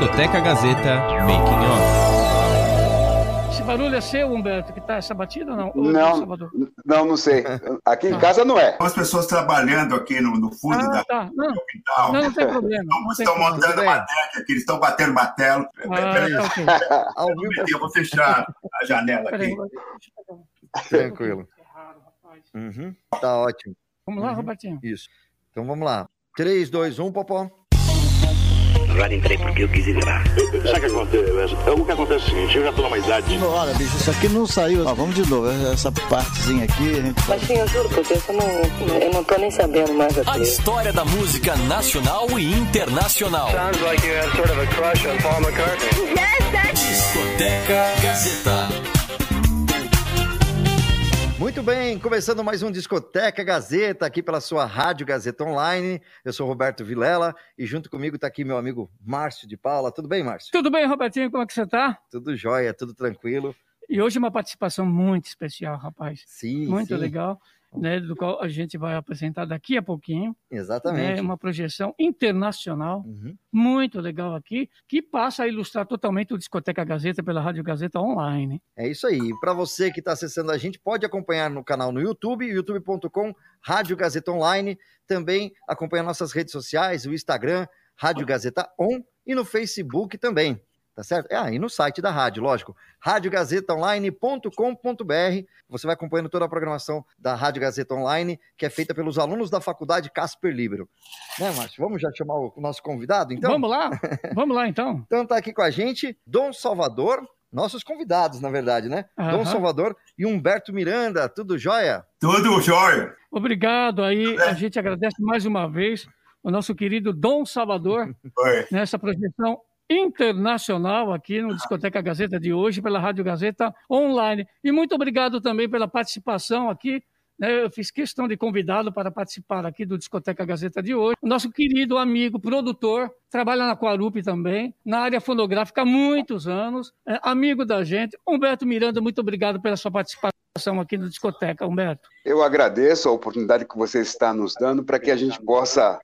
Discoteca Gazeta Making Off. Esse barulho é seu, Humberto, que tá essa batida ou não? Ou Não, Salvador? não, não sei. Aqui em casa não é. As pessoas trabalhando aqui no, no fundo Ah, da, tá. Não, do quintal. não, não tem problema. não tem Estão problema. montando uma deck aqui, eles estão batendo martelo. Ah, Peraí, tá ok. Ao eu, eu vou fechar a janela aqui. tranquilo. Uhum, tá ótimo. Vamos lá, Uhum. Robertinho. Isso. Então vamos lá. 3, 2, 1, Popó. Agora entrei porque eu quis ir lá. Sabe o que acontece? O que acontece é o seguinte, eu já tô numa idade. Olha, bicho, isso aqui não saiu. Ó, vamos de novo. Essa partezinha aqui, a gente Mas sim, eu juro por Deus, eu não, eu não tô nem sabendo mais A aqui. história da música nacional e internacional. Sounds like you have sort of a crush on Paul McCartney. Discoteca Gazeta. Muito bem, começando mais um Discoteca Gazeta aqui pela sua Rádio Gazeta Online. Eu sou Roberto Vilela e junto comigo está aqui meu amigo Márcio de Paula. Tudo bem, Márcio? Tudo bem, Robertinho? Como é que você tá? Tudo jóia, tudo tranquilo. E hoje uma participação muito especial, rapaz. Sim, Muito sim, legal, né? Do qual a gente vai apresentar daqui a pouquinho. Exatamente. né, Uma projeção internacional, Uhum. muito legal aqui, que passa a ilustrar totalmente o Discoteca Gazeta pela Rádio Gazeta Online. É isso aí. Para você que está acessando a gente, pode acompanhar no canal no YouTube, youtube.com, Rádio Gazeta Online. Também acompanhar nossas redes sociais, o Instagram, Rádio Gazeta On e no Facebook também. Tá certo? Ah, e no site da rádio, lógico. radiogazetaonline.com.br. Você vai acompanhando toda a programação da Rádio Gazeta Online, que é feita pelos alunos da Faculdade Casper Libero. Né, Márcio? Vamos já chamar o nosso convidado, então? Vamos lá? Vamos lá, então. Então tá aqui com a gente Dom Salvador, nossos convidados, na verdade, né? Dom Aham. Salvador e Humberto Miranda, tudo jóia? Tudo jóia. Obrigado aí, a gente agradece mais uma vez o nosso querido Dom Salvador Oi. nessa projeção internacional aqui no Discoteca Gazeta de hoje, pela Rádio Gazeta Online. E muito obrigado também pela participação aqui. né? Eu fiz questão de convidá-lo para participar aqui do Discoteca Gazeta de hoje. O nosso querido amigo, produtor, trabalha na Quarup também, na área fonográfica há muitos anos, é amigo da gente. Humberto Miranda, muito obrigado pela sua participação aqui no Discoteca, Humberto. Eu agradeço a oportunidade que você está nos dando para que a gente possa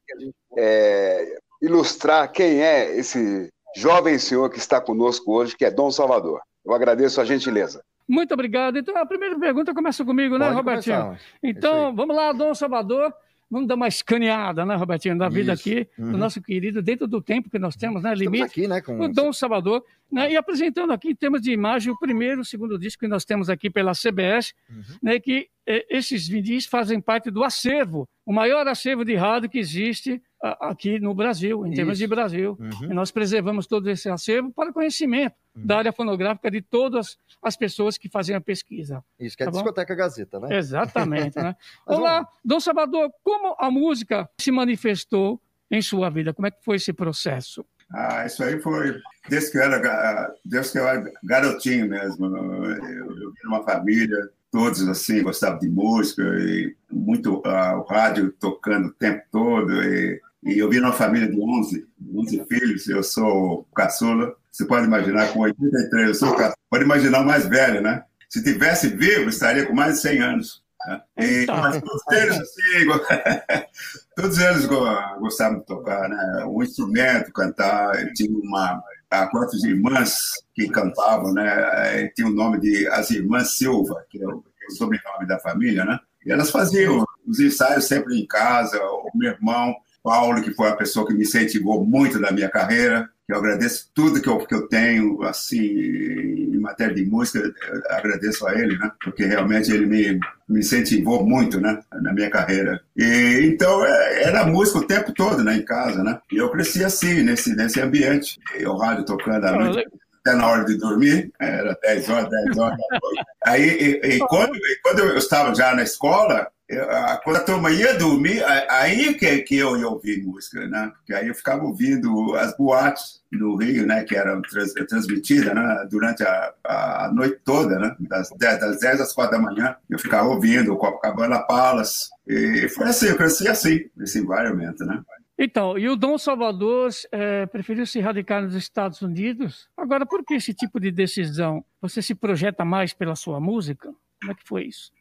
é, ilustrar quem é esse jovem senhor que está conosco hoje, que é Dom Salvador. Eu agradeço a gentileza. Muito obrigado. Então, a primeira pergunta começa comigo, né, Pode Robertinho? começar, Márcio. Então, vamos lá, Dom Salvador. Vamos dar uma escaneada, né, Robertinho, da vida Isso. aqui, Uhum. do nosso querido, dentro do tempo que nós temos, né, Estamos limite. aqui, né, com O Dom Salvador, né, e apresentando aqui em termos de imagem o primeiro, o segundo disco que nós temos aqui pela CBS, Uhum. né, que eh, esses vídeos fazem parte do acervo, o maior acervo de rádio que existe a- aqui no Brasil, em termos Isso. de Brasil. Uhum. E nós preservamos todo esse acervo para conhecimento da área fonográfica de todas as pessoas que fazem a pesquisa. Isso que é Tá bom? Discoteca Gazeta, né? Exatamente, né? Olá, Dom Salvador, como a música se manifestou em sua vida? Como é que foi esse processo? Ah, isso aí foi desde que eu era, desde que eu era garotinho mesmo. Eu, eu vim numa família, todos assim gostavam de música e muito ah, o rádio tocando o tempo todo. E, e eu vim numa família de 11, 11 filhos. Eu sou o caçula. Você pode imaginar, com 83, eu sou o. Pode imaginar o mais velho, né? Se tivesse vivo, estaria com mais de 100 anos. né? E, Eita. mas todos eles, assim, todos eles go- gostavam de tocar, né? Um instrumento, cantar. Eu tinha uma, há quatro irmãs que cantavam, né? Tinha o nome de As Irmãs Silva, que é o, é o sobrenome da família, né? E elas faziam os ensaios sempre em casa. O meu irmão, Paulo, que foi a pessoa que me incentivou muito na minha carreira, que eu agradeço tudo que eu, que eu tenho, assim, em matéria de música, agradeço a ele, né? Porque realmente ele me, me incentivou muito, né? Na minha carreira. E, então, é, era música o tempo todo, né? Em casa, né? E eu cresci assim, nesse, nesse ambiente. E o rádio tocando à noite até na hora de dormir, era 10 horas, 10 horas da noite. Aí, e, e quando, e quando eu estava já na escola, eu, a- quando a turma ia dormir, aí que, que eu ia ouvir música, né? Porque aí eu ficava ouvindo as boates do Rio, né? Que eram trans, transmitidas né? durante a, a noite toda, né? Das 10, das 10 às 4 da manhã. Eu ficava ouvindo o Copacabana Palace. E foi assim, eu cresci assim, nesse environment, né? Então, e o Dom Salvador eh, preferiu se radicar nos Estados Unidos. Agora, por que esse tipo de decisão? Você se projeta mais pela sua música? Como é que foi isso?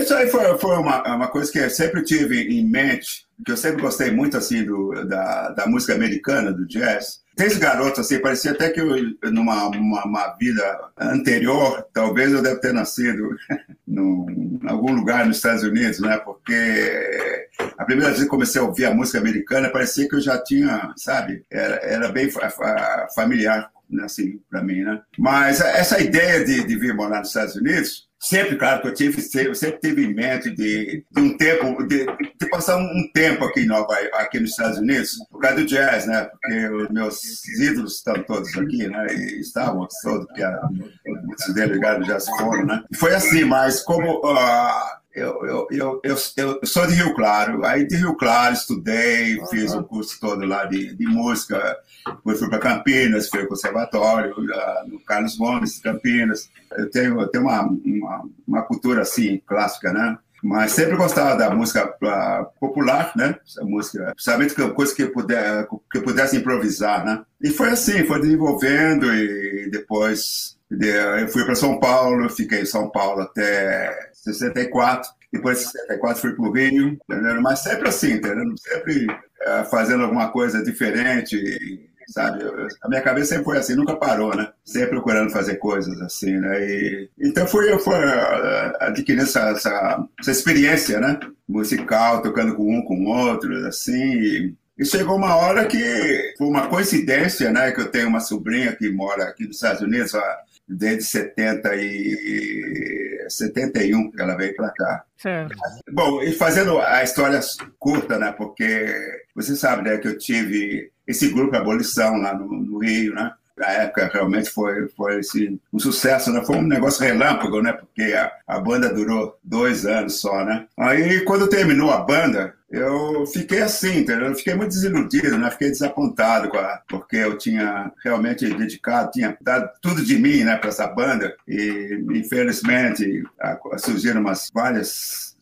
Isso aí foi, foi uma, uma coisa que eu sempre tive em mente, que eu sempre gostei muito assim do, da, da música americana, do jazz. Tem esse garoto assim, parecia até que eu, numa uma, uma vida anterior, talvez eu deve ter nascido em algum lugar nos Estados Unidos, né? Porque a primeira vez que comecei a ouvir a música americana, parecia que eu já tinha, sabe? Era, era bem fa- fa- familiar, né, assim, para mim, né? Mas essa ideia de, de vir morar nos Estados Unidos, sempre, claro, que eu tive, eu sempre tive em mente de, de um tempo, de, de passar um, um tempo aqui, em Nova, aqui nos Estados Unidos, por causa do jazz, né? Porque os meus ídolos estão todos aqui, né? E estavam todos, porque muitos deles já se foram, né? E foi assim, mas como ah, eu, eu, eu, eu, eu sou de Rio Claro, aí de Rio Claro estudei, fiz o curso todo lá de, de música, depois fui para Campinas, fui ao conservatório, ah, no Carlos Gomes, Campinas. Eu tenho, eu tenho uma, uma, uma cultura assim, clássica, né? Mas sempre gostava da música ah, popular, né? Essa música, principalmente coisa que eu, puder, que eu pudesse improvisar, né? E foi assim, foi desenvolvendo e depois de- eu fui para São Paulo, fiquei em São Paulo até 64. Depois de 64 fui para o Rio, entendeu? mas sempre assim, entendeu? Sempre eh, fazendo alguma coisa diferente, sabe? Eu- A minha cabeça sempre foi assim, nunca parou, né? Sempre procurando fazer coisas assim, né? E, então fui eu fui eh, adquirindo essa, essa, essa experiência, né? Musical, tocando com um, com outro, assim. E, e chegou uma hora que foi uma coincidência, né? Que eu tenho uma sobrinha que mora aqui nos Estados Unidos há- desde 70 e 71 que ela veio para cá. Certo. Bom, e fazendo a história curta, né? Porque você sabe, né, que eu tive esse grupo Abolição lá no, no Rio, né? Na época realmente foi, foi assim, um sucesso, né? Foi um negócio relâmpago, né? Porque a, a banda durou dois anos só, né? Aí quando terminou a banda, eu fiquei assim, entendeu? Eu fiquei muito desiludido, né? Fiquei desapontado com a, porque eu tinha realmente dedicado, tinha dado tudo de mim, né, para essa banda e infelizmente surgiram umas várias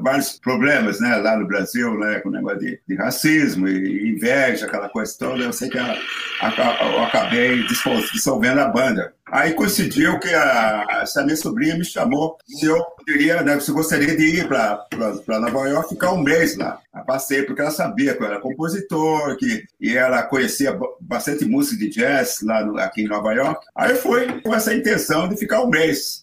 vários problemas, né, lá no Brasil, né, com o negócio de, de racismo e inveja, aquela coisa toda. Eu sei que a, a, eu acabei dissolvendo a banda. Aí coincidiu que a, essa minha sobrinha me chamou se eu poderia, né, se eu gostaria de ir para Nova York ficar um mês lá, a passeio, porque ela sabia que eu era compositor, que, e ela conhecia ba- bastante música de jazz lá no, aqui em Nova York. Aí eu fui com essa intenção de ficar um mês.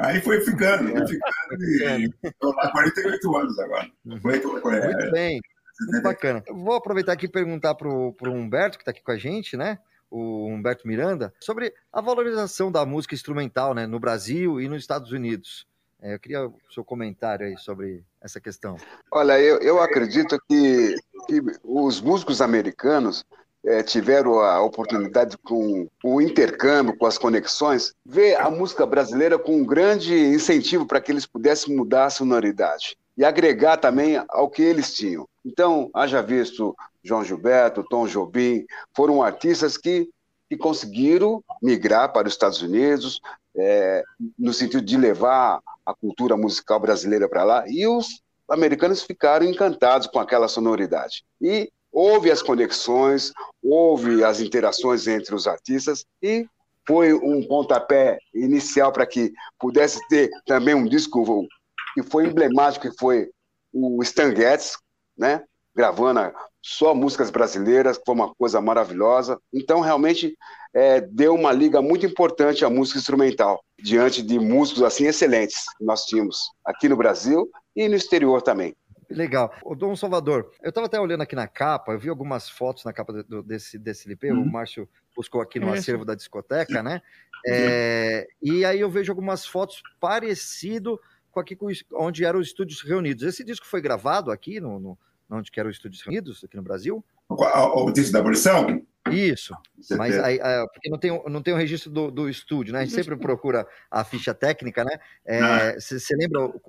Aí foi ficando, foi ficando e estou lá há 48 anos agora. Foi, é, Muito bem, muito bacana. Eu vou aproveitar aqui e perguntar para o Humberto, que está aqui com a gente, né? O Humberto Miranda, sobre a valorização da música instrumental né, no Brasil e nos Estados Unidos. É, eu queria o seu comentário aí sobre essa questão. Olha, eu, eu acredito que, que os músicos americanos eh, tiveram a oportunidade com o intercâmbio, com as conexões, ver a música brasileira com um grande incentivo para que eles pudessem mudar a sonoridade e agregar também ao que eles tinham. Então, haja visto João Gilberto, Tom Jobim, foram artistas que, que conseguiram migrar para os Estados Unidos, eh, no sentido de levar a cultura musical brasileira para lá, e os americanos ficaram encantados com aquela sonoridade. E houve as conexões, houve as interações entre os artistas e foi um pontapé inicial para que pudesse ter também um disco que foi emblemático, que foi o Stan Getz, né? gravando só músicas brasileiras, que foi uma coisa maravilhosa. Então, realmente, é, deu uma liga muito importante à música instrumental, diante de músicos assim excelentes que nós tínhamos aqui no Brasil e no exterior também. Legal. O Dom Salvador, eu estava até olhando aqui na capa, eu vi algumas fotos na capa do- desse, desse LP, Uhum. o Márcio buscou aqui no Isso. acervo da discoteca, né? É, e aí eu vejo algumas fotos parecido com aqui com, o onde eram os estúdios reunidos. Esse disco foi gravado aqui, no, no- onde que eram os estúdios reunidos, aqui no Brasil? O, o disco da abolição? Isso. Mas Certeza. aí, ah, porque não tem, o- não tem o registro do, do estúdio, né? A gente sempre procura a ficha técnica, né? Você lembra o-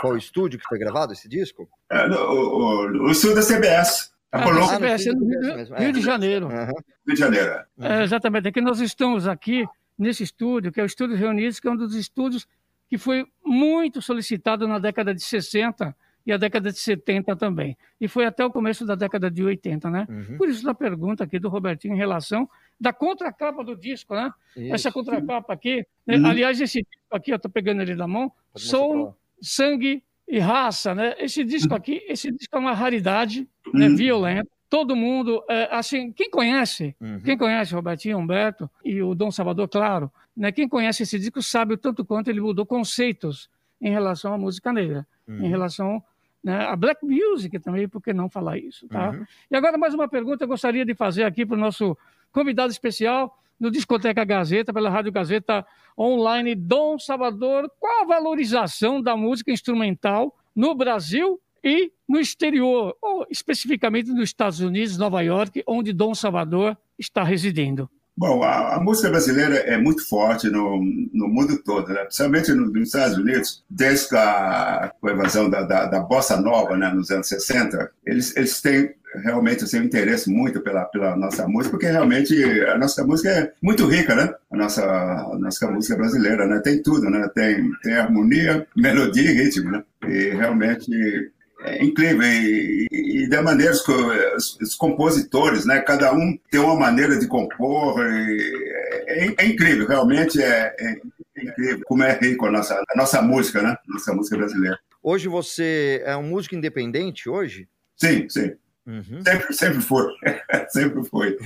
qual estúdio que foi gravado esse disco? É, no- o, o, o estúdio da CBS, a Ah, Colômbia, da CBS, no no Rio Rio, mesmo, Rio é. de Janeiro. Aham. Rio de Janeiro. É, exatamente. É que nós estamos aqui nesse estúdio, que é o Estúdio Reunidos, que é um dos estúdios que foi muito solicitado na década de 60 e a década de 70 também. E foi até o começo da década de 80, né? Uhum. Por isso a pergunta aqui do Robertinho em relação da contracapa do disco, né? Isso. Essa contracapa aqui, né? Uhum. aliás, esse disco aqui, eu tô pegando ele na mão, Pode Soul pra Sangue e Raça, né? Esse disco aqui, esse disco é uma raridade, né? Uhum. Violento. Todo mundo, é, assim, quem conhece, quem conhece Robertinho Humberto e o Dom Salvador, claro, né? Quem conhece esse disco sabe o tanto quanto ele mudou conceitos em relação à música negra, em relação né, à black music também, por que não falar isso, tá? Uhum. E agora mais uma pergunta eu gostaria de fazer aqui para o nosso convidado especial no Discoteca Gazeta, pela Rádio Gazeta Online, Dom Salvador. Qual a valorização da música instrumental no Brasil e no exterior, ou especificamente nos Estados Unidos, Nova York, onde Dom Salvador está residindo? Bom, a, a música brasileira é muito forte no, no mundo todo, né? principalmente no- nos Estados Unidos, desde a, a invasão da, da, da bossa nova né, nos anos 60, eles, eles têm realmente assim, interesse muito pela, pela nossa música, porque realmente a nossa música é muito rica, né? A nossa, a nossa música brasileira, né? Tem tudo, né? Tem, tem harmonia, melodia e ritmo, né? E realmente é incrível. E, e, e da maneira que os, os compositores, né? Cada um tem uma maneira de compor. e é, é incrível, realmente é, é incrível como é rico a nossa, a nossa música, né? Nossa música brasileira. Hoje você é um músico independente hoje? Sim, sim. Uhum. Sempre, sempre foi. sempre foi.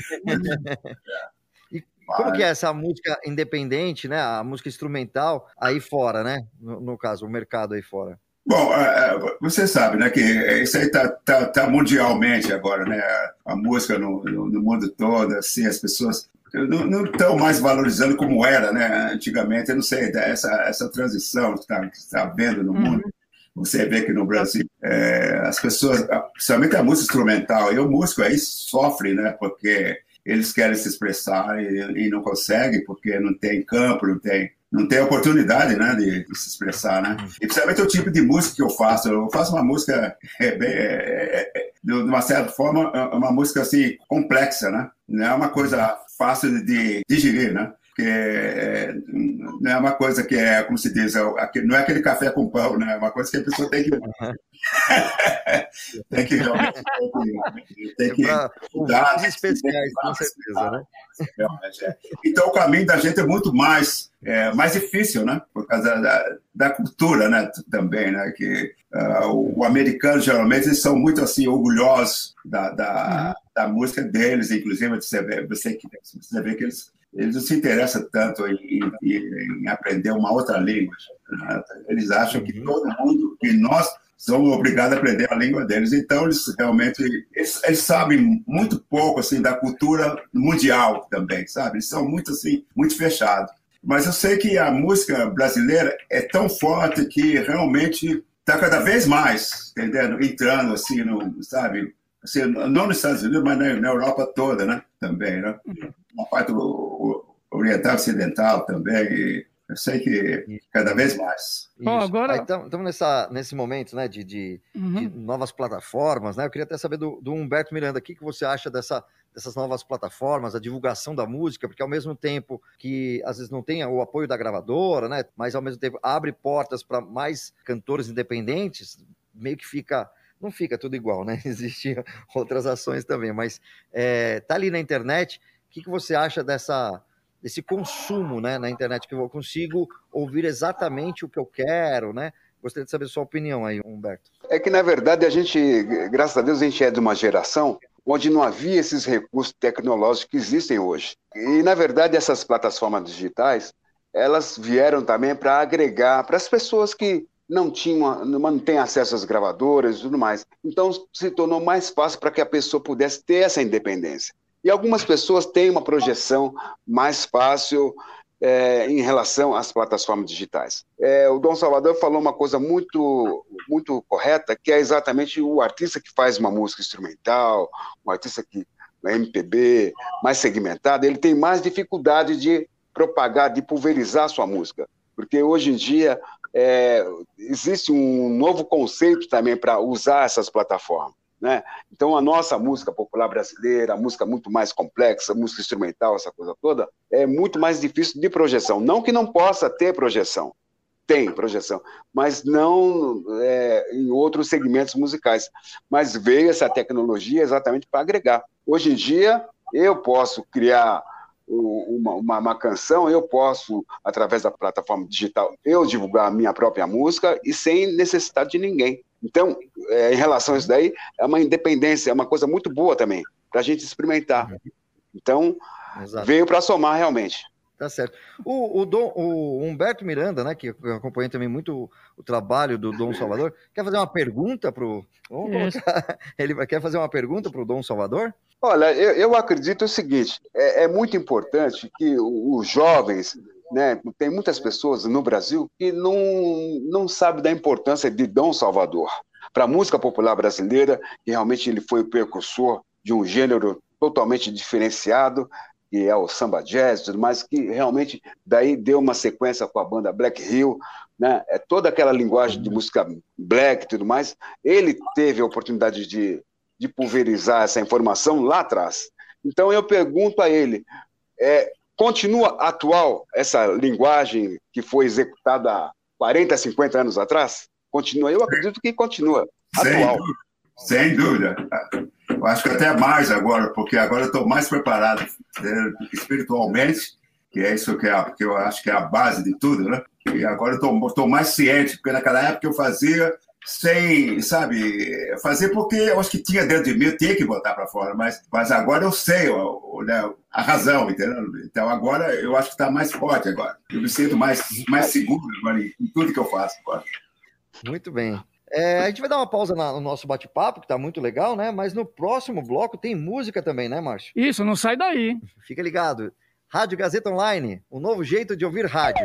E como que é essa música independente, né? A música instrumental aí fora, né? No, no caso, o mercado aí fora. Bom, é, é, você sabe, né, que isso aí tá, tá, tá mundialmente agora, né? A música no, no, no mundo todo, assim, as pessoas não estão mais valorizando como era, né? Antigamente, eu não sei, essa, essa transição que está tá vendo no mundo. Você vê que no Brasil é, as pessoas, principalmente a música instrumental, e o músico aí sofre, né? Porque eles querem se expressar e, e não conseguem, porque não tem campo, não tem não tem oportunidade né, de, de, se expressar, né? E principalmente o tipo de música que eu faço. Eu faço uma música, é, é, é, de uma certa forma, uma música assim, complexa, né? Não é uma coisa fácil de digerir, né? Porque não é uma coisa que é, como se diz, não é aquele café com pão, né? É uma coisa que a pessoa tem que. tem que realmente. Tem que. Dar, especiais, com certeza, né? Então, o caminho da gente é muito mais, é, mais difícil, né? Por causa da, da cultura, né? Também, né? Que uh, o, o, americano, geralmente, eles são muito, assim, orgulhosos da, da, uhum. da música deles. Inclusive, você vê, você, você vê que eles eles não se interessam tanto em, em, em aprender uma outra língua. Eles acham que todo mundo, que nós somos obrigados a aprender a língua deles. Então, eles realmente, eles, eles, sabem muito pouco, assim, da cultura mundial também, sabe? Eles são muito, assim, muito fechados. Mas eu sei que a música brasileira é tão forte que realmente está cada vez mais, entendendo? Entrando, assim, no, sabe? Assim, não nos Estados Unidos, mas na, na Europa toda, né? Também, né? Uma parte oriental ocidental também. E eu sei que cada vez mais. Bom, agora estamos nessa nesse momento, né, de, de, uhum. de, novas plataformas, né? Eu queria até saber do, do Humberto Miranda, o que, que você acha dessa, dessas novas plataformas, a divulgação da música, porque ao mesmo tempo que às vezes não tem o apoio da gravadora, né, mas ao mesmo tempo abre portas para mais cantores independentes, meio que fica não fica tudo igual, né? Existiam outras ações também, mas é, tá ali na internet. O que, que você acha dessa desse consumo, né, na internet que eu consigo ouvir exatamente o que eu quero, né? Gostaria de saber sua opinião aí, Humberto. É que na verdade a gente, graças a Deus, a gente é de uma geração onde não havia esses recursos tecnológicos que existem hoje. E na verdade essas plataformas digitais, elas vieram também para agregar para as pessoas que não tinham, não têm acesso às gravadoras e tudo mais. Então se tornou mais fácil para que a pessoa pudesse ter essa independência. E algumas pessoas têm uma projeção mais fácil é, em relação às plataformas digitais. É, o Dom Salvador falou uma coisa muito, muito correta, que é exatamente o artista que faz uma música instrumental, um artista que é MPB, mais segmentado, ele tem mais dificuldade de propagar, de pulverizar sua música. Porque hoje em dia é, existe um novo conceito também para usar essas plataformas. Né? Então, a nossa música popular brasileira, a música muito mais complexa, música instrumental, essa coisa toda, é muito mais difícil de projeção. Não que não possa ter projeção, tem projeção, mas não é, em outros segmentos musicais. Mas veio essa tecnologia exatamente para agregar. Hoje em dia, eu posso criar uma, uma, uma, canção, eu posso, através da plataforma digital, eu divulgar a minha própria música e sem necessidade de ninguém. Então, é, em relação a isso daí, é uma independência, é uma coisa muito boa também, para a gente experimentar. Então, Exato. veio para somar realmente. Tá certo. O, o, Dom, o Humberto Miranda, né, que acompanha também muito o trabalho do Dom Salvador, quer fazer uma pergunta para o. Ele quer fazer uma pergunta para o Dom Salvador? Olha, eu, eu acredito o seguinte: é, é muito importante que os jovens né, tem muitas pessoas no Brasil que não, não sabem da importância de Dom Salvador. Para a música popular brasileira, que realmente ele foi o precursor de um gênero totalmente diferenciado, que é o samba jazz e tudo mais, que realmente daí deu uma sequência com a banda Black Hill, né? É toda aquela linguagem de música black e tudo mais. Ele teve a oportunidade de, de pulverizar essa informação lá atrás. Então eu pergunto a ele, é, continua atual essa linguagem que foi executada há 40, 50 anos atrás? Continua? Eu acredito que continua atual. Sem dúvida. Sem dúvida. Eu acho que até mais agora, porque agora eu estou mais preparado né, espiritualmente, que é isso que, é, que eu acho que é a base de tudo, né? E agora eu estou mais ciente, porque naquela época eu fazia sem, sabe, fazer porque eu acho que tinha dentro de mim, eu tinha que botar para fora, mas, mas agora eu sei o, né, a razão, entendeu? Então agora eu acho que está mais forte agora. Eu me sinto mais, mais seguro agora em, em tudo que eu faço agora. Muito bem. É, a gente vai dar uma pausa no nosso bate-papo, que está muito legal, né? Mas no próximo bloco tem música também, né, Márcio? Isso, não sai daí. Fica ligado. Rádio Gazeta Online, um novo jeito de ouvir rádio.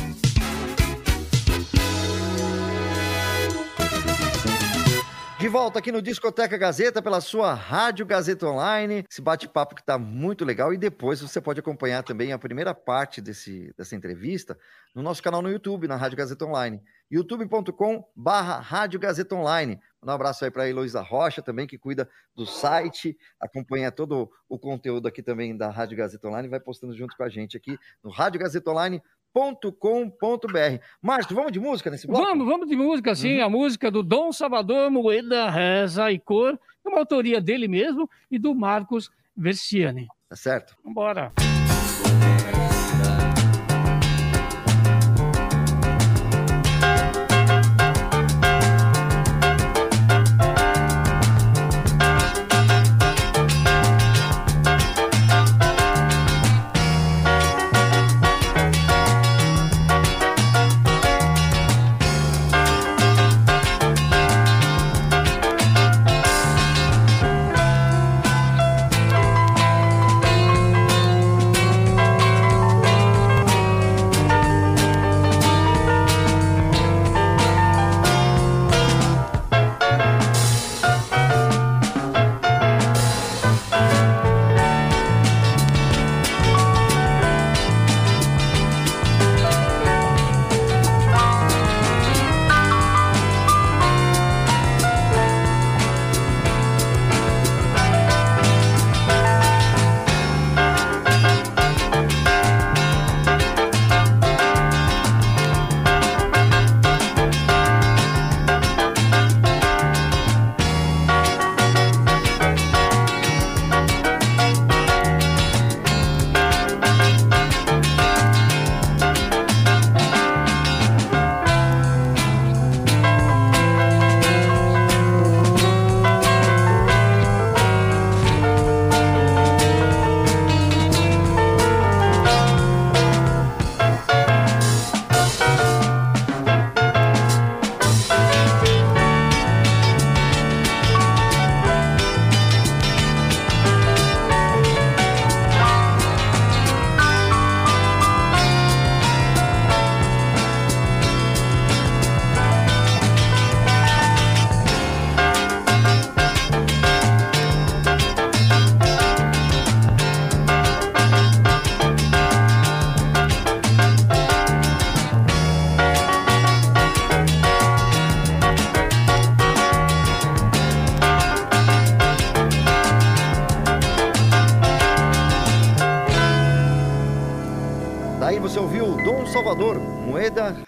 De volta aqui no Discoteca Gazeta pela sua Rádio Gazeta Online. Esse bate-papo que está muito legal e depois você pode acompanhar também a primeira parte desse, dessa entrevista no nosso canal no YouTube, na Rádio Gazeta Online. youtube.com barra Rádio Gazeta Online. Um abraço aí para a Heloísa Rocha também, que cuida do site, acompanha todo o conteúdo aqui também da Rádio Gazeta Online, vai postando junto com a gente aqui no radiogazetaonline.com.br. Márcio, vamos de música nesse bloco? Vamos, vamos de música, sim. Uhum. A música do Dom Salvador Moeda Reza e Cor, uma autoria dele mesmo e do Marcos Versiani. Tá certo? Vamos embora.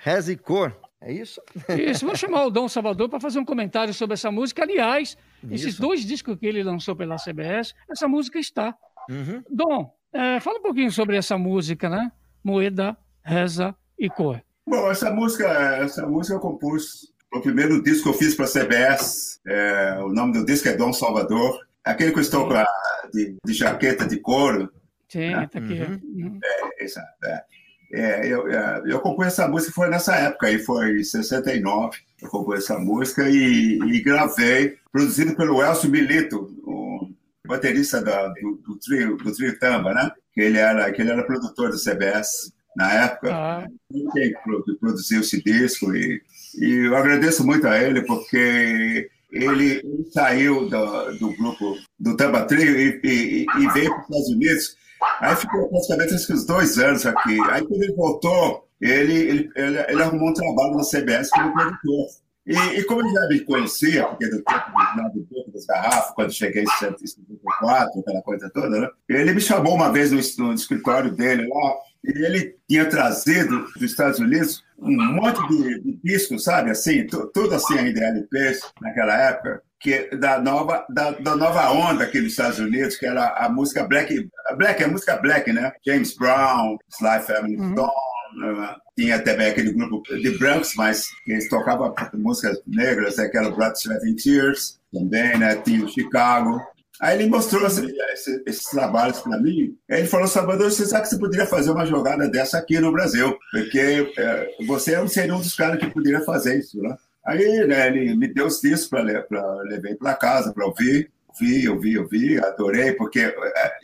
Reza e Cor. É isso? Isso, vou chamar o Dom Salvador para fazer um comentário sobre essa música. Aliás, esses Isso. dois discos que ele lançou pela CBS, essa música está. Uhum. Dom, é, fala um pouquinho sobre essa música, né? Moeda, Reza e Cor. Bom, essa música, essa música eu compus o primeiro disco que eu fiz para a CBS. É, o nome do disco é Dom Salvador. Aquele que eu estou com a, de, de jaqueta de couro. Sim, né? tá aqui. Uhum. Uhum. É, exato, é. É, eu, é, eu compus essa música foi nessa época, aí foi em 69. Eu compus essa música e, e gravei, produzido pelo Elcio Milito, o baterista da, do, do, trio, do trio Tamba, né? Que ele era, que ele era produtor da CBS na época. Ah, Quem pro- produziu esse disco e, e eu agradeço muito a ele porque ele, ele saiu do, do grupo do Tamba Trio e, e- e veio para os Estados Unidos. Aí ficou praticamente acho que uns dois anos aqui. Aí quando ele voltou, ele, ele, ele, ele arrumou um trabalho na CBS como produtor. E, e como ele já me conhecia, porque do tempo do, lá do tempo das garrafas, quando cheguei em 74, aquela coisa toda, né? ele me chamou uma vez no, no escritório dele lá, e ele tinha trazido dos Estados Unidos um monte de, de discos, sabe? Assim, tu- tudo assim ainda LPs naquela época, que da nova da, da nova onda aqui nos Estados Unidos, que era a música black, black, a música black, né? James Brown, Sly Family Uhum. Stone, né? tinha também aquele grupo de brancos, mas eles tocavam músicas negras, aquela Blood, Sweat and Tears, também, né? Tinha o Chicago. Aí ele mostrou esse- esse- esses trabalhos para mim. Aí ele falou, Salvador, você sabe que você poderia fazer uma jogada dessa aqui no Brasil, porque é, você não seria um dos caras que poderia fazer isso, né? Aí né, ele me deu os discos para levar para casa para ouvir. Vi, eu vi, eu vi, adorei, porque é,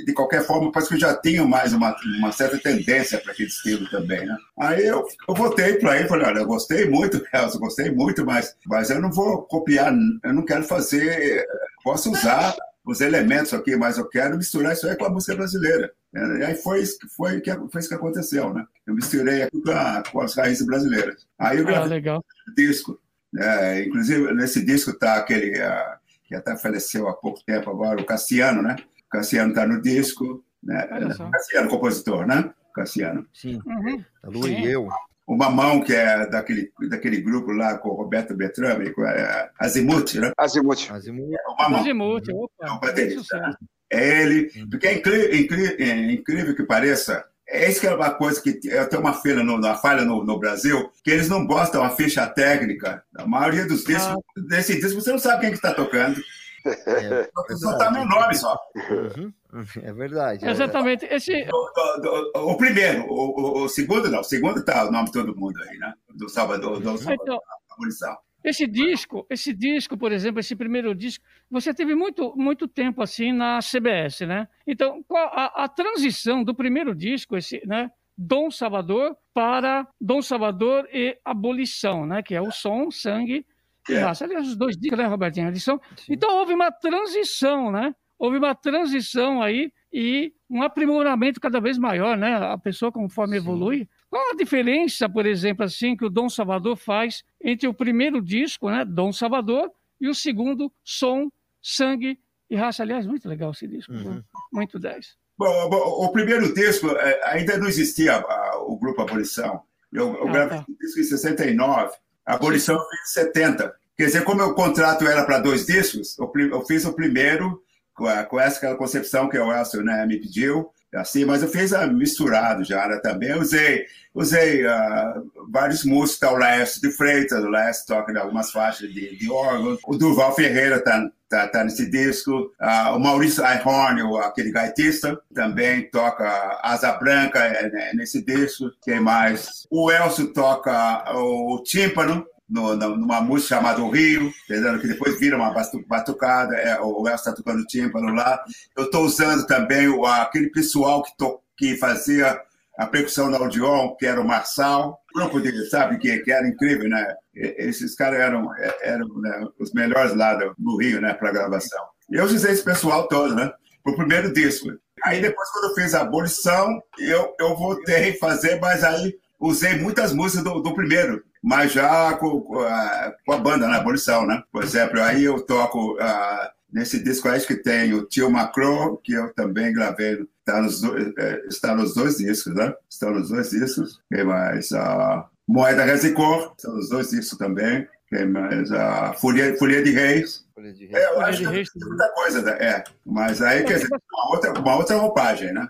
de qualquer forma parece que eu já tinha mais uma, uma certa tendência para aquele estilo também, né? Aí eu, eu voltei para ele e falei, olha, eu gostei muito, Elcio, gostei muito, mas, mas eu não vou copiar, eu não quero fazer, posso usar os elementos aqui, mas eu quero misturar isso aí com a música brasileira. E aí foi, isso que- foi, que, foi isso que aconteceu, né? Eu misturei aqui com, a- com as raízes brasileiras. Aí eu ah, gravei legal. o disco. né? inclusive, nesse disco está aquele ah, que até faleceu há pouco tempo agora, o Cassiano, né? O Cassiano está no disco. Né? Cassiano, compositor, né? Cassiano. Sim. Uhum. A Lu Sim. e eu. O Mamão, que é daquele, daquele grupo lá com o Roberto Bertrame, com a Azimuth, né? Azimuth. Azimuth. É o Mamão. Azimuth, É opa, baterista, né? É ele, porque é incrível, incrível, é incrível que pareça, é isso que é uma coisa que eu tenho uma falha no, uma falha no, no Brasil, que eles não botam a ficha técnica. A maioria dos discos, desse disco, você não sabe quem que está tocando. É, Só tá meu nome só. Uhum. É verdade. é. Exatamente. Esse, O, o- o- o primeiro, o, segundo não. O segundo tá o nome de todo mundo aí, né? Do Salvador, do Salvador, Então, da abolição. Esse disco, esse disco, por exemplo, esse primeiro disco, você teve muito, muito tempo assim na CBS, né? Então, qual a, a transição do primeiro disco, esse, né? Dom Salvador para Dom Salvador e Abolição, né? Que é o som, sangue e É. raça. Aliás, os dois discos, né, Robertinho? Eles são... Então houve uma transição, né? Houve uma transição aí e um aprimoramento cada vez maior, né? A pessoa conforme evolui. Qual a diferença, por exemplo, assim, que o Dom Salvador faz entre o primeiro disco, né, Dom Salvador, e o segundo, Som, Sangue e Raça? Aliás, muito legal esse disco, Uhum. muito 10. Bom, bom, o primeiro disco, eh, ainda não existia o grupo Abolição. Eu, eu Ah, gravei tá. esse disco em 69, a Abolição foi em 70. Quer dizer, como o contrato era para dois discos, eu fiz o primeiro com, essa aquela concepção que o Elcio né, me pediu, assim, mas eu fiz ah, misturado já né, também. Eu usei, usei ah, vários músicos, tá, o Laércio de Freitas, o Laércio toca em algumas faixas de, de órgão, o Durval Ferreira tá, tá, tá nesse disco, ah, o Maurício Einhorn, o- aquele gaitista, também toca Asa Branca é, né, nesse disco. Quem mais? O Elcio toca o tímpano, no, numa música chamada O Rio, que depois vira uma batu- batucada, é, o Elcio está tocando tímpano lá. Eu estou usando também o, aquele pessoal que, to, que fazia a percussão da Audion, que era o Marçal, grupo dele, sabe, que, que era incrível, né? Esses caras eram, eram né, os melhores lá do, Rio, né, para gravação. E eu usei esse pessoal todo, né, pro primeiro disco. Aí depois, quando eu fiz a abolição, eu, eu voltei a fazer, mas aí usei muitas músicas do, do primeiro, mas já com, com a, com a banda na abolição, né? Por exemplo, aí eu toco, ah, Nesse disco aí que tem o Tio Macron, que eu também gravei, está nos, dois, é, está nos dois discos, né? Estão nos dois discos. Quem mais? A Moeda Resicor, estão nos dois discos também. Quem mais? A Folia, Folia de Reis. Folha de É, eu Folha acho de que Reis tem muita coisa, né? é. Mas aí, quer dizer, uma outra, uma outra roupagem, né?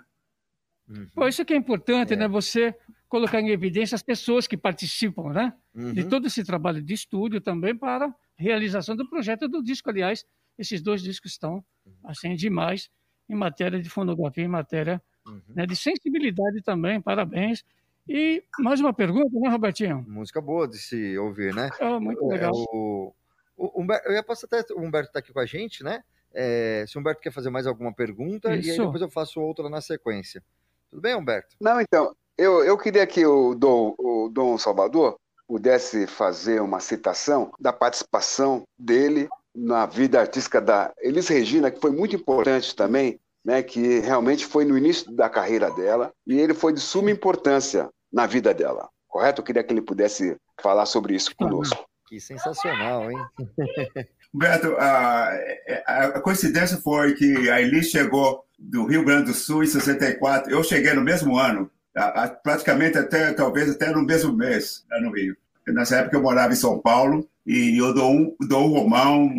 Pô, isso que é importante, É. né? Você colocar em evidência as pessoas que participam, né? De Uhum. todo esse trabalho de estúdio também para a realização do projeto do disco. Aliás, esses dois discos estão, assim, demais em matéria de fonografia, em matéria Uhum. né, de sensibilidade também. Parabéns. E mais uma pergunta, né, Robertinho? Música boa de se ouvir, né? É, muito É, legal. o, o Humber- eu ia passar até o Humberto está aqui com a gente, né? É, se o Humberto quer fazer mais alguma pergunta, e aí Isso. depois eu faço outra na sequência. Tudo bem, Humberto? Não, então, eu, eu queria que o Dom, o Dom Salvador pudesse fazer uma citação da participação dele na vida artística da Elis Regina, que foi muito importante também, né, que realmente foi no início da carreira dela, e ele foi de suma importância na vida dela, correto? Eu queria que ele pudesse falar sobre isso conosco. Que sensacional, hein? Beto, a, a coincidência foi que a Elis chegou do Rio Grande do Sul em 64. Eu cheguei no mesmo ano, a- a- praticamente até, talvez até no mesmo mês, lá no Rio. Nessa época eu morava em São Paulo e o Dom, o Dom Romão,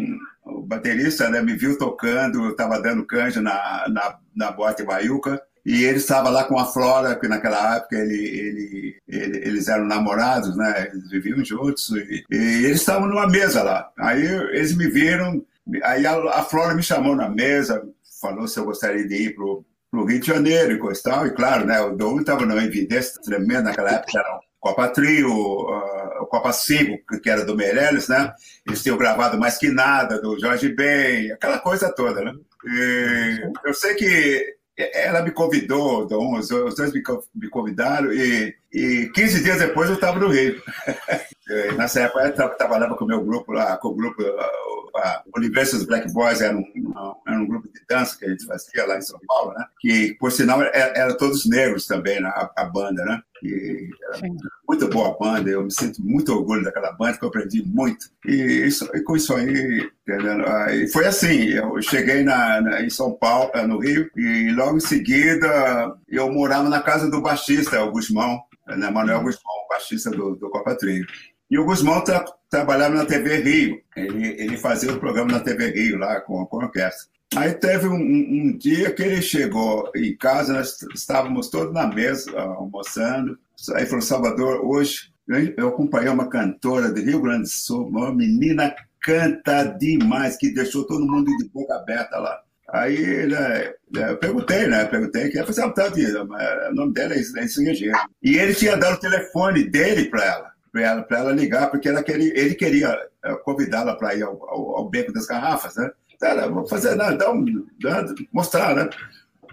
o baterista, né, me viu tocando, eu estava dando canja na, na, na boate Baiuca. E ele estava lá com a Flora, que naquela época ele, ele, ele- eles eram namorados, né? Eles viviam juntos e, e eles estavam numa mesa lá. Aí eles me viram, aí a, a Flora me chamou na mesa, falou se eu gostaria de ir pro, pro Rio de Janeiro e coisa e tal. E claro, né? O Dom estava numa evidência tremenda naquela época, era o Copa Trio, uh, o Copa 5, que era do Meirelles, né? Eles tinham gravado Mais Que Nada, do Jorge Ben, aquela coisa toda, né? E eu sei que ela me convidou, Dom, os dois me convidaram e, e 15 dias depois eu estava no Rio. Eh, Nessa época eu tra- trabalhava com o meu grupo lá, com o grupo a Universos Black Boys, era um, era um grupo de dança que a gente fazia lá em São Paulo, né? Que, por sinal, era, era todos negros também, né? a, a banda, né? E era muito boa banda, eu me sinto muito orgulho daquela banda, que eu aprendi muito. E, isso, e com isso aí? Aí foi assim, eu cheguei na, na- em São Paulo, eh, no Rio, e logo em seguida eu morava na casa do baixista, o Guzmão, né? Manuel Guzmão, baixista do, do Copa Trio. E o Guzmão tra trabalhava na TV Rio, ele, ele fazia o programa na TV Rio lá com, com a orquestra. Aí teve um, um- dia que ele chegou em casa, nós estávamos todos na mesa, almoçando. Aí falou, Salvador, hoje eu- acompanhei uma cantora de Rio Grande do Sul, uma menina canta demais, que deixou todo mundo de boca aberta lá. Aí ele, eh, eu perguntei, né? Perguntei que ah, tá, tia, mas o nome dela é Regina. E ele tinha dado o telefone dele para ela, para ela, ligar, porque ela queria, ele queria eh, convidá-la para ir ao, ao, ao Beco das Garrafas, né? Ela, vou fazer, não, dar um, dar- mostrar, né?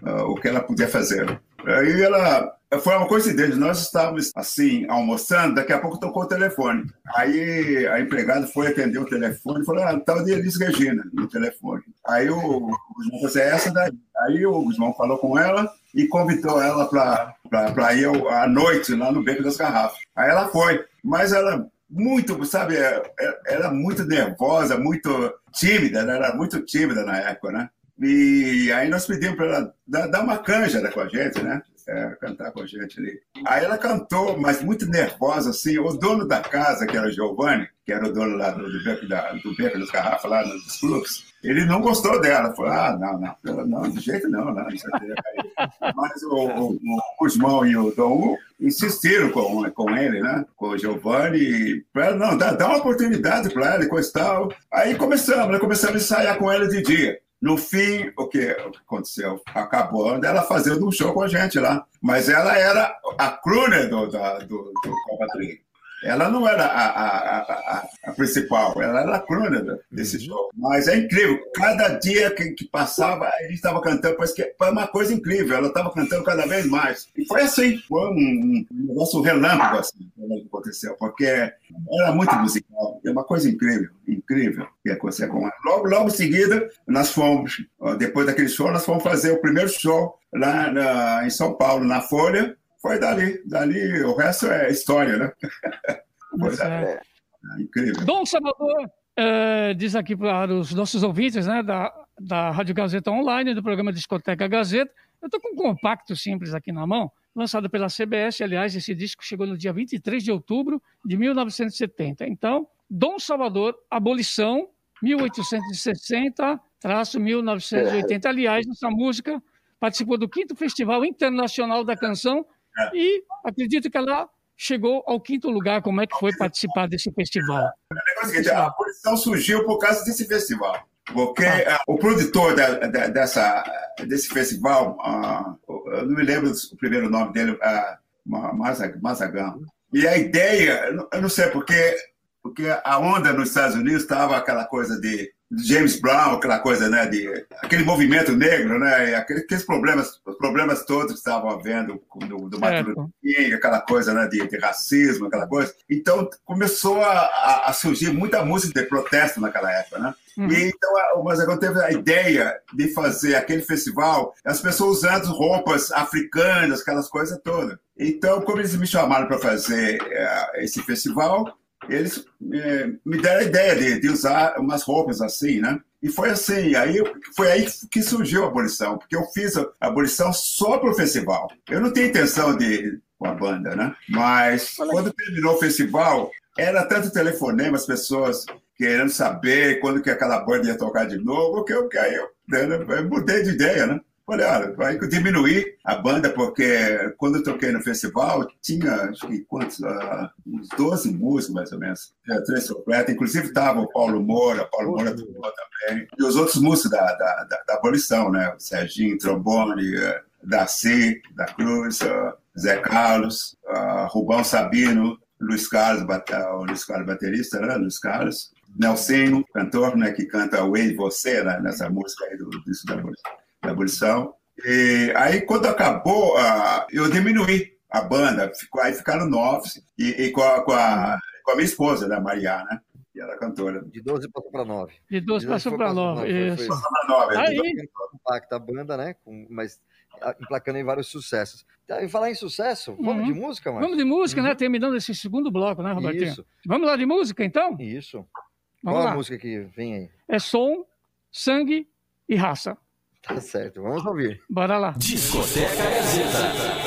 ah, o que ela podia fazer. Aí ela. Foi uma coincidência, nós estávamos assim, almoçando, daqui a pouco tocou o telefone. Aí a empregada foi atender o telefone e falou: Ah, tal de Elis Regina no telefone. Aí o, o Guzmão falou é essa daí. Aí o Guzmão falou com ela e convidou ela para ir à noite lá no Beco das Garrafas. Aí ela foi, mas ela muito, sabe, é- é- era muito nervosa, muito tímida, ela era muito tímida na época, né? E aí nós pedimos para ela dar, uma canja né, com a gente, né? É, cantar com a gente ali. Aí ela cantou, mas muito nervosa, assim. O dono da casa, que era o Giovanni, que era o dono lá do, beco, da, do beco das garrafas, lá nos clubes, ele não gostou dela. Falou, ah, não, não, não, de jeito não, não, é Mas o, o, o Guzmão e o Dom insistiram com, com ele, né? Com o Giovanni, para não, dá uma oportunidade para ela e coisa e tal. Aí começamos, né? começamos a ensaiar com ela de dia. No fim, o que aconteceu? Acabou ela fazendo um show com a gente lá. Mas ela era a crooner do, da, do, do Copa Trio. Ela não era a, a, a, a principal, ela era a crooner desse show. Mas é incrível, cada dia que, que passava, a gente estava cantando, parece que foi uma coisa incrível, ela estava cantando cada vez mais. E foi assim, foi um, um negócio relâmpago assim, que aconteceu, porque era muito musical, é uma coisa incrível, incrível que aconteceu com ela. Logo, logo em seguida, nós fomos, depois daquele show, nós fomos fazer o primeiro show lá na, em São Paulo, na Folha, foi dali, dali o resto é história, né? Dali. Certo. É incrível. Dom Salvador, eh, diz aqui para os nossos ouvintes né, da, da Rádio Gazeta Online, do programa Discoteca Gazeta. Eu estou com um compacto simples aqui na mão, lançado pela CBS. Aliás, esse disco chegou no dia 23 de outubro de 1970. Então, Dom Salvador, Abolição, 1860-1980. Aliás, essa música participou do quinto Festival Internacional da Canção e acredito que ela chegou ao quinto lugar. Como é que foi participar desse festival? É a abolição surgiu por causa desse festival. Porque ah. o produtor da, da, dessa, desse festival, uh, eu não me lembro o primeiro nome dele, uh, Mazagan. E a ideia, eu não sei porque, porque a onda nos Estados Unidos estava aquela coisa de James Brown, aquela coisa, né, de aquele movimento negro, né, aqueles problemas, os problemas todos que estavam havendo do, do Martin Luther King, aquela coisa, né, de, de, racismo, aquela coisa. Então começou a, a, surgir muita música de protesto naquela época, né? Uhum. E então o Mazagão teve a ideia de fazer aquele festival, as pessoas usando roupas africanas, aquelas coisas todas. Então, como eles me chamaram para fazer uh, esse festival, eles é, me deram a ideia de, de, usar umas roupas assim, né? E foi assim, aí foi aí que surgiu a abolição, porque eu fiz a abolição só para o festival. Eu não tenho intenção de com a banda, né? Mas quando terminou o festival, era tanto telefonema, as pessoas querendo saber quando que aquela banda ia tocar de novo, que eu, que aí eu, eu mudei de ideia, né? Falei, olha, vai diminuir a banda, porque quando eu toquei no festival, tinha, acho que quantos? Uh, uns 12 músicos, mais ou menos. Tinha três completas. Inclusive estava o Paulo Moura, Paulo Moura tocou também. E os outros músicos da, da, da, da abolição, né? O Serginho, trombone, uh, Darcy, da Cruz, uh, Zé Carlos, uh, Rubão Sabino, Luiz Carlos, o Luiz Carlos baterista, né? Luiz Carlos. Nelsinho, cantor, né? Que canta o Ei Você, né? nessa música aí do disco da abolição da abolição. E aí, quando acabou, eu diminuí a banda, ficou, aí ficaram nove, e, e com, a, com, a, com, a, minha esposa, né, Mariana, que era cantora. De 12 passou para 9. De 12 passou para 9, isso. Passou para 9. Aí... Impacta a banda, né, com, mas emplacando em vários sucessos. Tá, e falar em sucesso, vamos uhum. de música, mano? Vamos de música, né, uhum. né? Terminando esse segundo bloco, né, Robertinho? Isso. Vamos lá de música, então? Isso. Vamos Qual lá. a música que vem aí? É som, sangue e raça. Tá certo, vamos ouvir. Bora lá. Discoteca Gazeta.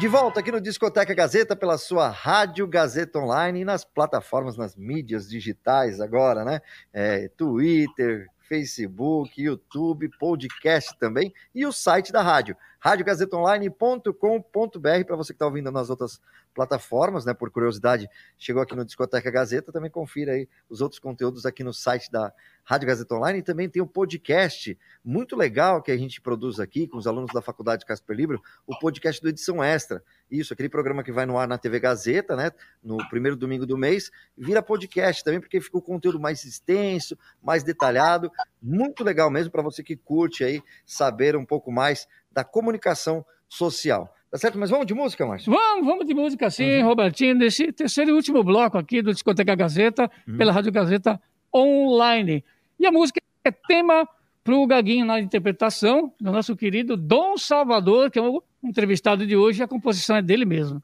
De volta aqui no Discoteca Gazeta pela sua Rádio Gazeta Online e nas plataformas, nas mídias digitais agora, né? É, Twitter, Facebook, YouTube, podcast também e o site da rádio, radiogazetaonline.com.br, para você que está ouvindo nas outras plataformas, né? Por curiosidade, chegou aqui no Discoteca Gazeta, também confira aí os outros conteúdos aqui no site da Rádio Gazeta Online e também tem um podcast muito legal que a gente produz aqui com os alunos da Faculdade Casper Libro, o podcast do Edição Extra. Isso, aquele programa que vai no ar na TV Gazeta, né? No primeiro domingo do mês, vira podcast também, porque fica o conteúdo mais extenso, mais detalhado, muito legal mesmo para você que curte aí saber um pouco mais da comunicação social. Tá certo? Mas vamos de música, Márcio? Vamos, vamos de música sim, uhum. Robertinho, nesse terceiro e último bloco aqui do Discoteca Gazeta, uhum. pela Rádio Gazeta Online. E a música é tema para o Gaguinho na interpretação do nosso querido Dom Salvador, que é o entrevistado de hoje, e a composição é dele mesmo.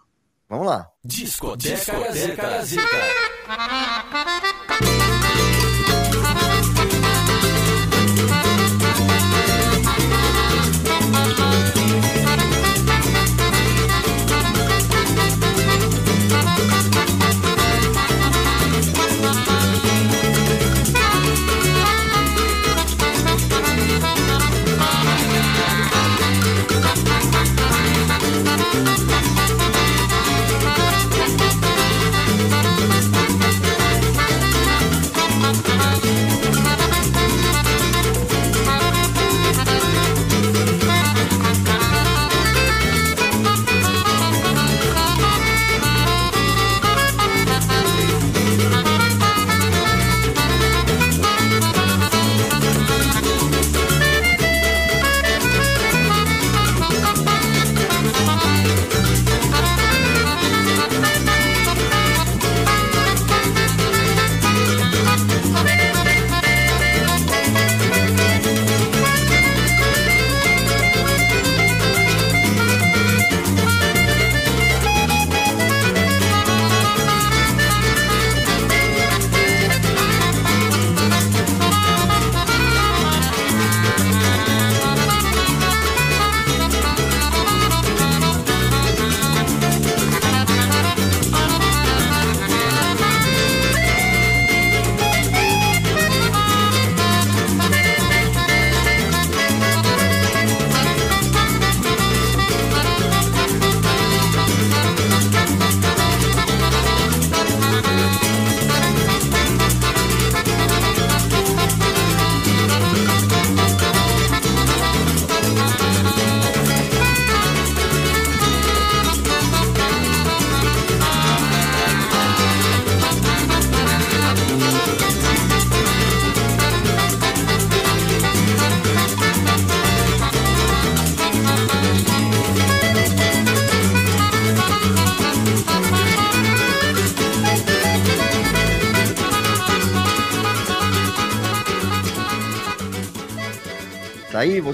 Vamos lá. Discoteca, Discoteca Gazeta. Gazeta.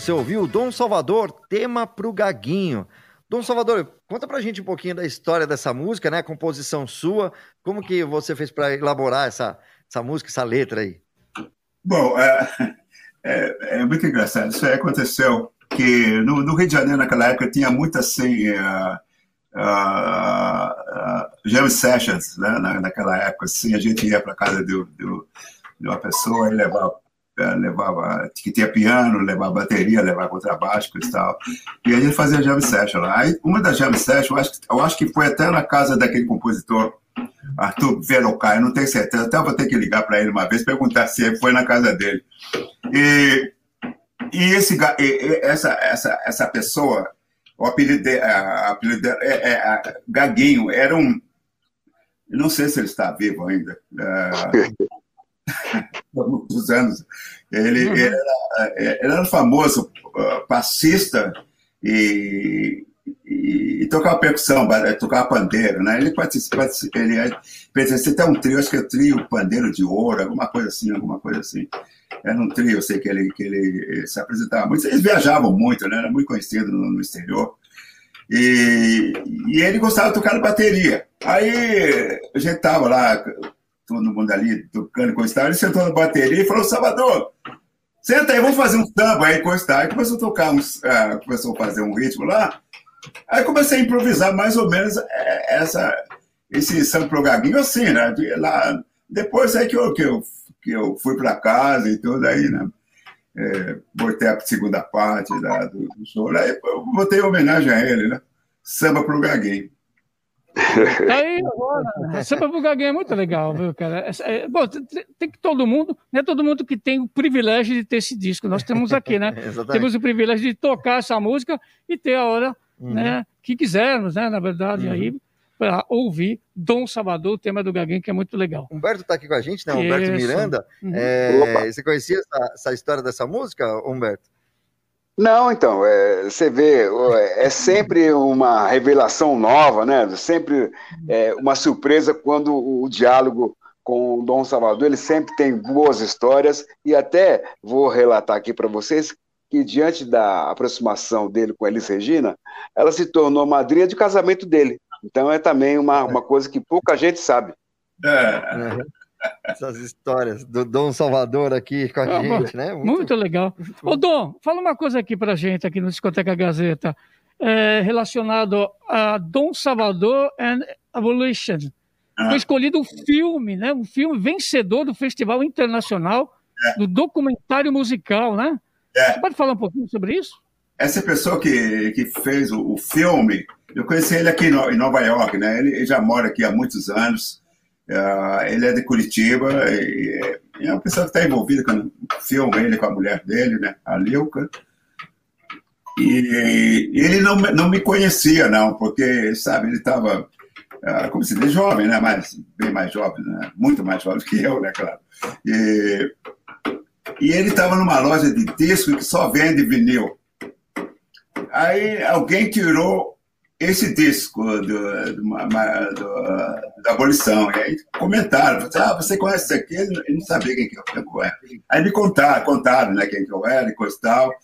Você ouviu Dom Salvador, tema pro Gaguinho. Dom Salvador, conta pra gente um pouquinho da história dessa música, né? A composição sua, como que você fez para elaborar essa, essa música, essa letra aí? Bom, é, é, é muito engraçado. Isso aí aconteceu que no, no, Rio de Janeiro, naquela época, tinha muita assim, uh, uh, uh, jam sessions, né? Na, naquela época, assim, a gente ia para casa de, de, de uma pessoa e levava levava que tinha piano, levava bateria, levava contrabaixo e tal. E a gente fazia jam session lá. Aí, uma das jam sessions, eu acho, eu acho que foi até na casa daquele compositor Arthur Velocai, não tenho certeza, até vou ter que ligar para ele uma vez perguntar se foi na casa dele. E, e esse e, essa essa essa pessoa, o apelido, de, a, apelido é, é, Gaguinho, era um não sei se ele está vivo ainda. É, há muitos anos. Ele, uhum. era, ele, era, famoso uh, passista e, e, e, tocava percussão, tocava pandeiro, né? Ele participa, ele pertencia até um trio, acho que é o trio Pandeiro de Ouro, alguma coisa assim, alguma coisa assim. era um trio, eu sei que ele, que ele se apresentava muito. Eles viajavam muito, né? Era muito conhecido no, no exterior. E, e, ele gostava de tocar bateria. Aí a gente tava lá, todo mundo ali tocando com Ele sentou na bateria e falou: Salvador, senta aí, vamos fazer um samba aí com Aí começou a tocar, uns, uh, começou a fazer um ritmo lá. Aí comecei a improvisar mais ou menos é, essa, esse samba gaguinho assim, né? Lá, depois é que eu, que eu, que eu fui para casa e tudo aí, né? É, botei a segunda parte da, do, do show. Aí eu botei homenagem a ele, né? Samba pro gaguinho. Aí agora, samba pro gaguinho é muito legal, viu, cara? É, é, bom, tem, tem, que todo mundo, não é todo mundo que tem o privilégio de ter esse disco. Nós temos aqui, né? temos o privilégio de tocar essa música e ter a hora uhum. né, que quisermos, né? Na verdade, uhum. aí para ouvir Dom Salvador, o tema do Gaguinho, que é muito legal. Humberto está aqui com a gente, né? Humberto Isso. Miranda. Uhum. É, você conhecia essa, essa, história dessa música, Humberto? Não, então, é, você vê, é sempre uma revelação nova, né? Sempre é, uma surpresa quando o, diálogo com o Dom Salvador, ele sempre tem boas histórias, e até vou relatar aqui para vocês que, diante da aproximação dele com a Elis Regina, ela se tornou madrinha de casamento dele. Então é também uma, uma coisa que pouca gente sabe. É. Essas histórias do Dom Salvador aqui com a ah, gente, né? Muito, muito legal. Muito Ô, Dom, fala uma coisa aqui pra gente, aqui no Discoteca Gazeta, é, relacionado a Dom Salvador and Evolution. Ah. Foi escolhido um filme, né? Um filme vencedor do Festival Internacional é. do Documentário Musical, né? É. Você pode falar um pouquinho sobre isso? Essa pessoa que, que fez o, o filme eu conheci ele aqui em Nova York, né? Ele, ele já mora aqui há muitos anos. Uh, ele é de Curitiba e, é uma pessoa que está envolvida com o filme, ele com a mulher dele, né? A Lilka. E, e ele não, não me conhecia, não, porque, sabe, ele estava, uh, como se diz, jovem, né? Mas, bem mais jovem, né? Muito mais jovem que eu, né? Claro. E, e ele estava numa loja de disco que só vende vinil. Aí alguém tirou esse disco do, do, do, da abolição. E aí comentaram, ah, você conhece isso aqui? Ele não sabia quem que eu era. Aí me contaram, contaram né, quem que eu era e coisa e tal.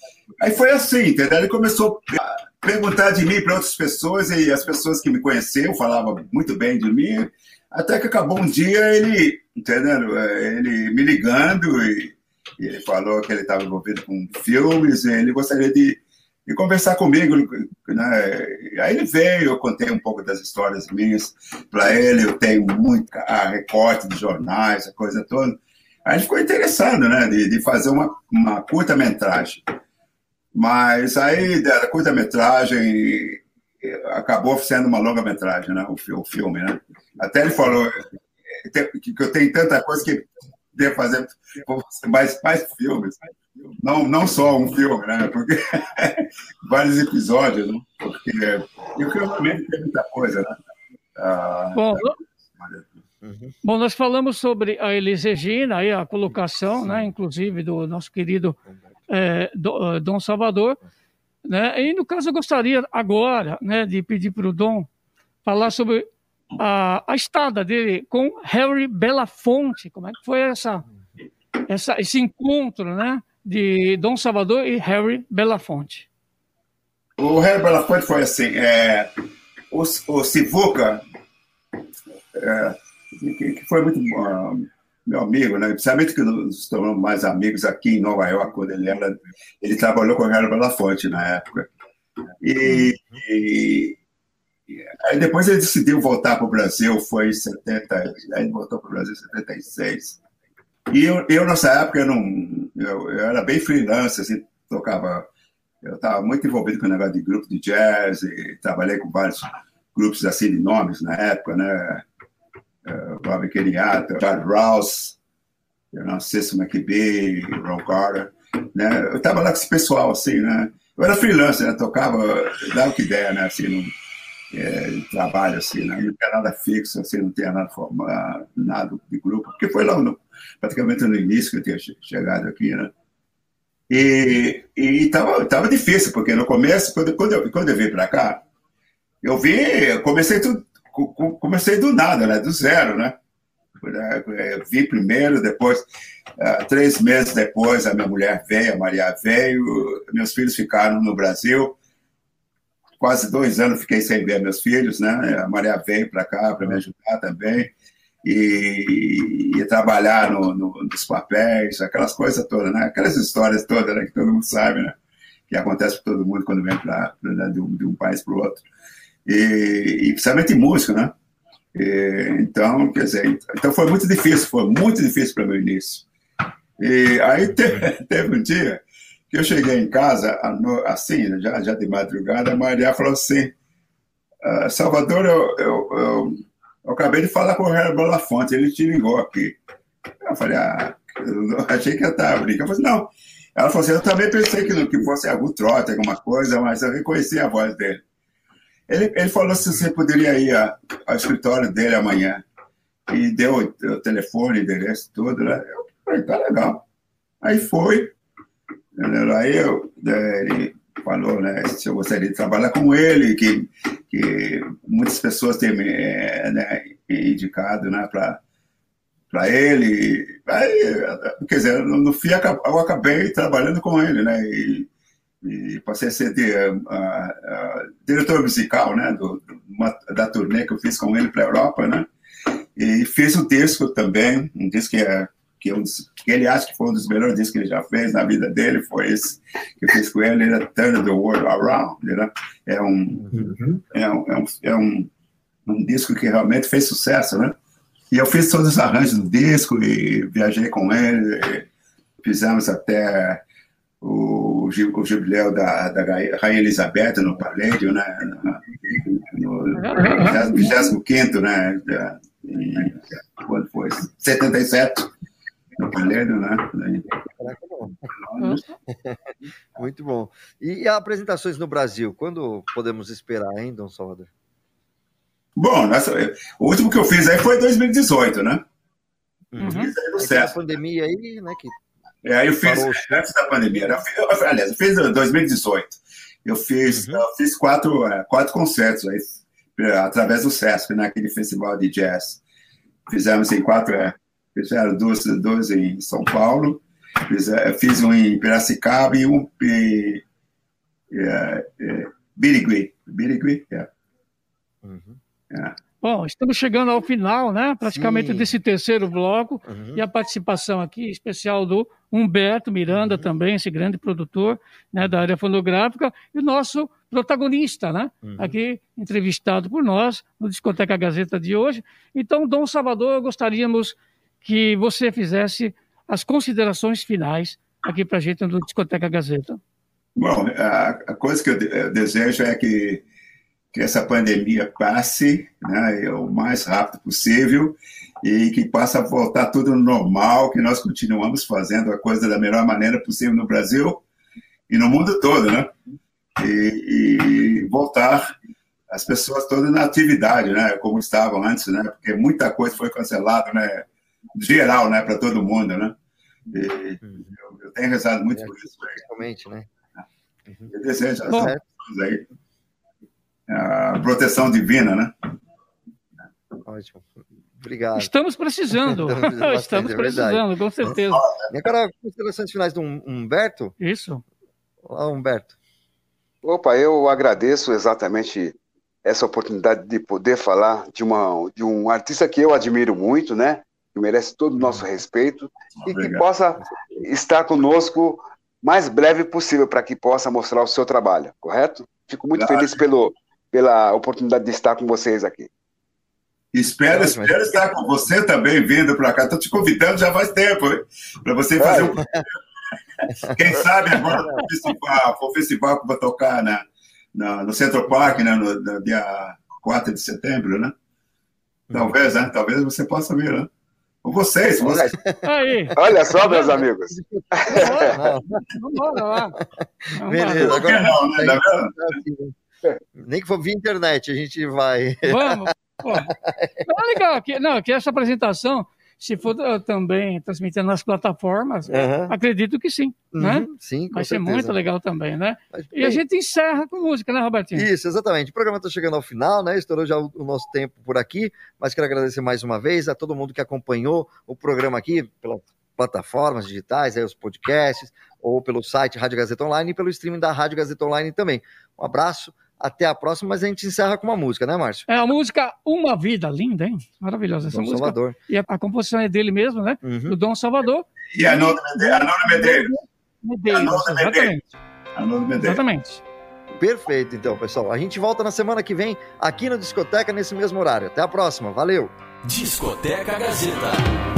Aí foi assim, entendeu? Ele começou a perguntar de mim para outras pessoas e as pessoas que me conheciam falavam muito bem de mim. Até que acabou um dia ele, entendeu? Ele me ligando e, e ele falou que ele estava envolvido com filmes e ele gostaria de e conversar comigo. Né? Aí ele veio, eu contei um pouco das histórias minhas para ele, eu tenho muito a recorte de jornais, a coisa toda. Aí ele ficou interessado né, de, de fazer uma, uma curta-metragem. Mas aí, da curta-metragem, acabou sendo uma longa-metragem, né, o, o filme. Né? Até ele falou que eu tenho tanta coisa que devo fazer mais, mais filmes não, não só um filme, né? Porque vários episódios, né? Porque eu realmente tem muita coisa, né? Ah, bom, uhum. bom, nós falamos sobre a Elis Regina, aí a colocação, né? Inclusive do nosso querido é, do, uh, Dom Salvador, né? E no caso eu gostaria agora, né, de pedir para o Dom falar sobre a, a estada dele com Harry Belafonte, como é que foi essa, essa esse encontro, né? De Dom Salvador e Harry Belafonte. O Harry Belafonte foi assim, é, o, o Sivuca, é, que, que, foi muito uh, meu amigo, né? principalmente que nos tornamos mais amigos aqui em Nova York, quando ele era, ele trabalhou com o Harry Belafonte na época. E, e, aí depois ele decidiu voltar para o Brasil, foi em 70, aí ele voltou para o Brasil em 76. E eu, eu nessa época, eu, não, eu, eu era bem freelance, assim, tocava. Eu estava muito envolvido com o negócio de grupo de jazz, e trabalhei com vários grupos assim de nomes na época, né? Uh, Bobby Kenyatta, Chad Rouse, Cecil McBee, Ron Carter, né? Eu estava lá com esse pessoal, assim, né? Eu era freelance, né? Tocava, dava o que ideia, né? Assim, no é, trabalho, assim, né? Não tinha nada fixo, assim, não tinha nada formado, nada de grupo, porque foi lá no, praticamente no início que eu tinha chegado aqui, né? E estava tava difícil, porque no começo, quando, quando, eu, quando eu vim para cá, eu vim, comecei tudo, comecei do nada, né? Do zero, né? Eu vi primeiro, depois, uh, três meses depois, a minha mulher veio, a Maria veio, meus filhos ficaram no Brasil. Quase dois anos fiquei sem ver meus filhos, né? A Maria veio para cá para me ajudar também. E, e trabalhar no, no, nos papéis, aquelas coisas todas, né? Aquelas histórias todas né? que todo mundo sabe, né? Que acontece para todo mundo quando vem pra, pra né? de, um, de um país para o outro. E, e principalmente música, né? E, então, quer dizer, então foi muito difícil, foi muito difícil para o meu início. E aí teve, teve, um dia que eu cheguei em casa, assim, já, já de madrugada, a Maria falou assim, ah, Salvador, eu, eu, eu, eu, acabei de falar com o Herbert Lafonte, ele te ligou aqui. Eu falei, ah, achei que eu estava brincando. Eu falei, não. Ela falou assim, eu também pensei que, que fosse algum trote, alguma coisa, mas eu reconheci a voz dele. Ele, ele falou se você poderia ir ao escritório dele amanhã. E deu o, o telefone, endereço, tudo. Né? Eu falei, tá legal. Aí foi. Aí eu, ele falou né, se eu gostaria de trabalhar com ele, que, que muitas pessoas têm é, né, indicado né, para ele. Aí, quer dizer, no fim eu acabei trabalhando com ele, né? E, e passei a ser de, uh, uh, diretor musical, né, do, uma, da turnê que eu fiz com ele para a Europa, né, e fiz um disco também, um disco que, é, que, é um, que ele acha que foi um dos melhores discos que ele já fez na vida dele, foi esse que eu fiz com ele, era Turn the World Around, né, é um, uhum. é, um, é, um, é um, um disco que realmente fez sucesso, né, e eu fiz todos os arranjos do disco e viajei com ele, fizemos até o, o jubileu da, da Rainha Elizabeth no Palédio, né? No 25 né? Quando foi? 77, no Palédio, né? Muito bom. E apresentações no Brasil, quando podemos esperar, hein, Dom Salvador? Bom, nossa, o último que eu fiz aí foi em 2018, né? Uhum. Fiz aí no é a pandemia aí, né? Que é, aí eu fiz antes da pandemia. Né? Eu, eu, aliás, eu fiz em 2018. Eu fiz, uhum. eu fiz quatro, é, quatro concertos aí, é, através do SESC, naquele festival de jazz. Fizemos em quatro, é, fizeram duas, duas em São Paulo, fiz, fiz um em Piracicaba e um em é, é, Birigui. Birigui, é. Uhum. é. Bom, estamos chegando ao final, né? Praticamente Sim. desse terceiro bloco uhum. e a participação aqui especial do Humberto Miranda uhum. também, esse grande produtor né, da área fonográfica e o nosso protagonista, né? Uhum. Aqui entrevistado por nós no Discoteca Gazeta de hoje. Então, Dom Salvador, gostaríamos que você fizesse as considerações finais aqui para a gente no Discoteca Gazeta. Bom, a, coisa que eu desejo é que que essa pandemia passe né, o mais rápido possível e que possa voltar tudo normal, que nós continuamos fazendo a coisa da melhor maneira possível no Brasil e no mundo todo, né? E, e voltar as pessoas todas na atividade, né? Como estavam antes, né? Porque muita coisa foi cancelada, né? Geral, né? Para todo mundo, né? E, eu, eu, tenho rezado muito é, por isso. Realmente, né? Eu desejo as pessoas aí a proteção divina, né? Ótimo. Obrigado. Estamos precisando. Estamos é precisando, com certeza. E agora, considerações finais do Humberto? Isso. Olá, Humberto. Opa, eu agradeço exatamente essa oportunidade de poder falar de, uma, de um artista que eu admiro muito, né? Que merece todo o nosso respeito Obrigado. e que possa estar conosco mais breve possível para que possa mostrar o seu trabalho, correto? Fico muito claro. feliz pelo, pela oportunidade de estar com vocês aqui. Espero, espero estar com você também vindo para cá. Estou te convidando já faz tempo, para você fazer um. Quem sabe agora for festival, for festival que vou tocar na, na, no Centro Park, né, no, no, dia 4 de setembro, né? Talvez, né? Talvez você possa vir, né? Ou vocês, vocês. Aí. Olha só, meus amigos. Vamos lá. Beleza, agora. Não, né? Tá vendo? Nem que for via internet, a gente vai. Vamos. Pô. Tá legal. Que, não, que essa apresentação Se for uh, também transmitindo nas plataformas, Aham. acredito que sim, né? Uhum, Sim, com Vai ser certeza. muito legal também, né? Mas, E a bem, gente encerra com música, né, Robertinho? Isso, exatamente. O programa está chegando ao final, né? Estourou já o, o nosso tempo por aqui, mas quero agradecer mais uma vez a todo mundo que acompanhou o programa aqui pelas plataformas digitais, aí os podcasts, ou pelo site Rádio Gazeta Online e pelo streaming da Rádio Gazeta Online também. Um abraço, até a próxima, mas a gente encerra com uma música, né, Márcio? É a música Uma Vida Linda, hein? Maravilhosa essa Dom música. Salvador. E a, a composição é dele mesmo, né? Uhum. Do Dom Salvador. E a Nona Medeiros. Medeiros, exatamente. Medeiros. Exatamente. Perfeito, então, pessoal. A gente volta na semana que vem aqui no Discoteca, nesse mesmo horário. Até a próxima. Valeu! Discoteca Gazeta.